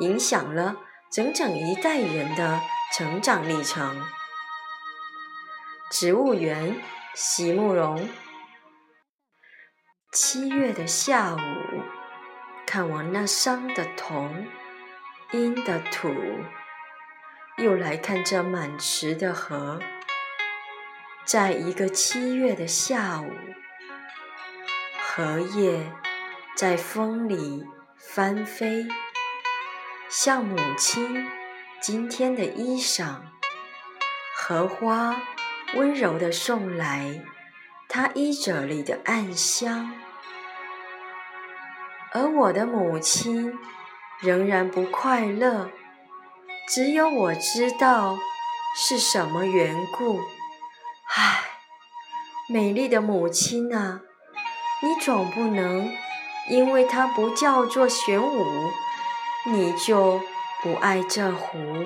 影响了整整一代人的成长历程。植物园，席慕容。七月的下午，看我那伤的铜，阴的土，又来看这满池的荷。在一个七月的下午，荷叶在风里翻飞。像母亲今天的衣裳，荷花温柔地送来她衣褶里的暗香，而我的母亲仍然不快乐，只有我知道是什么缘故。唉，美丽的母亲啊，你总不能因为她不叫做玄武。你就不爱这湖？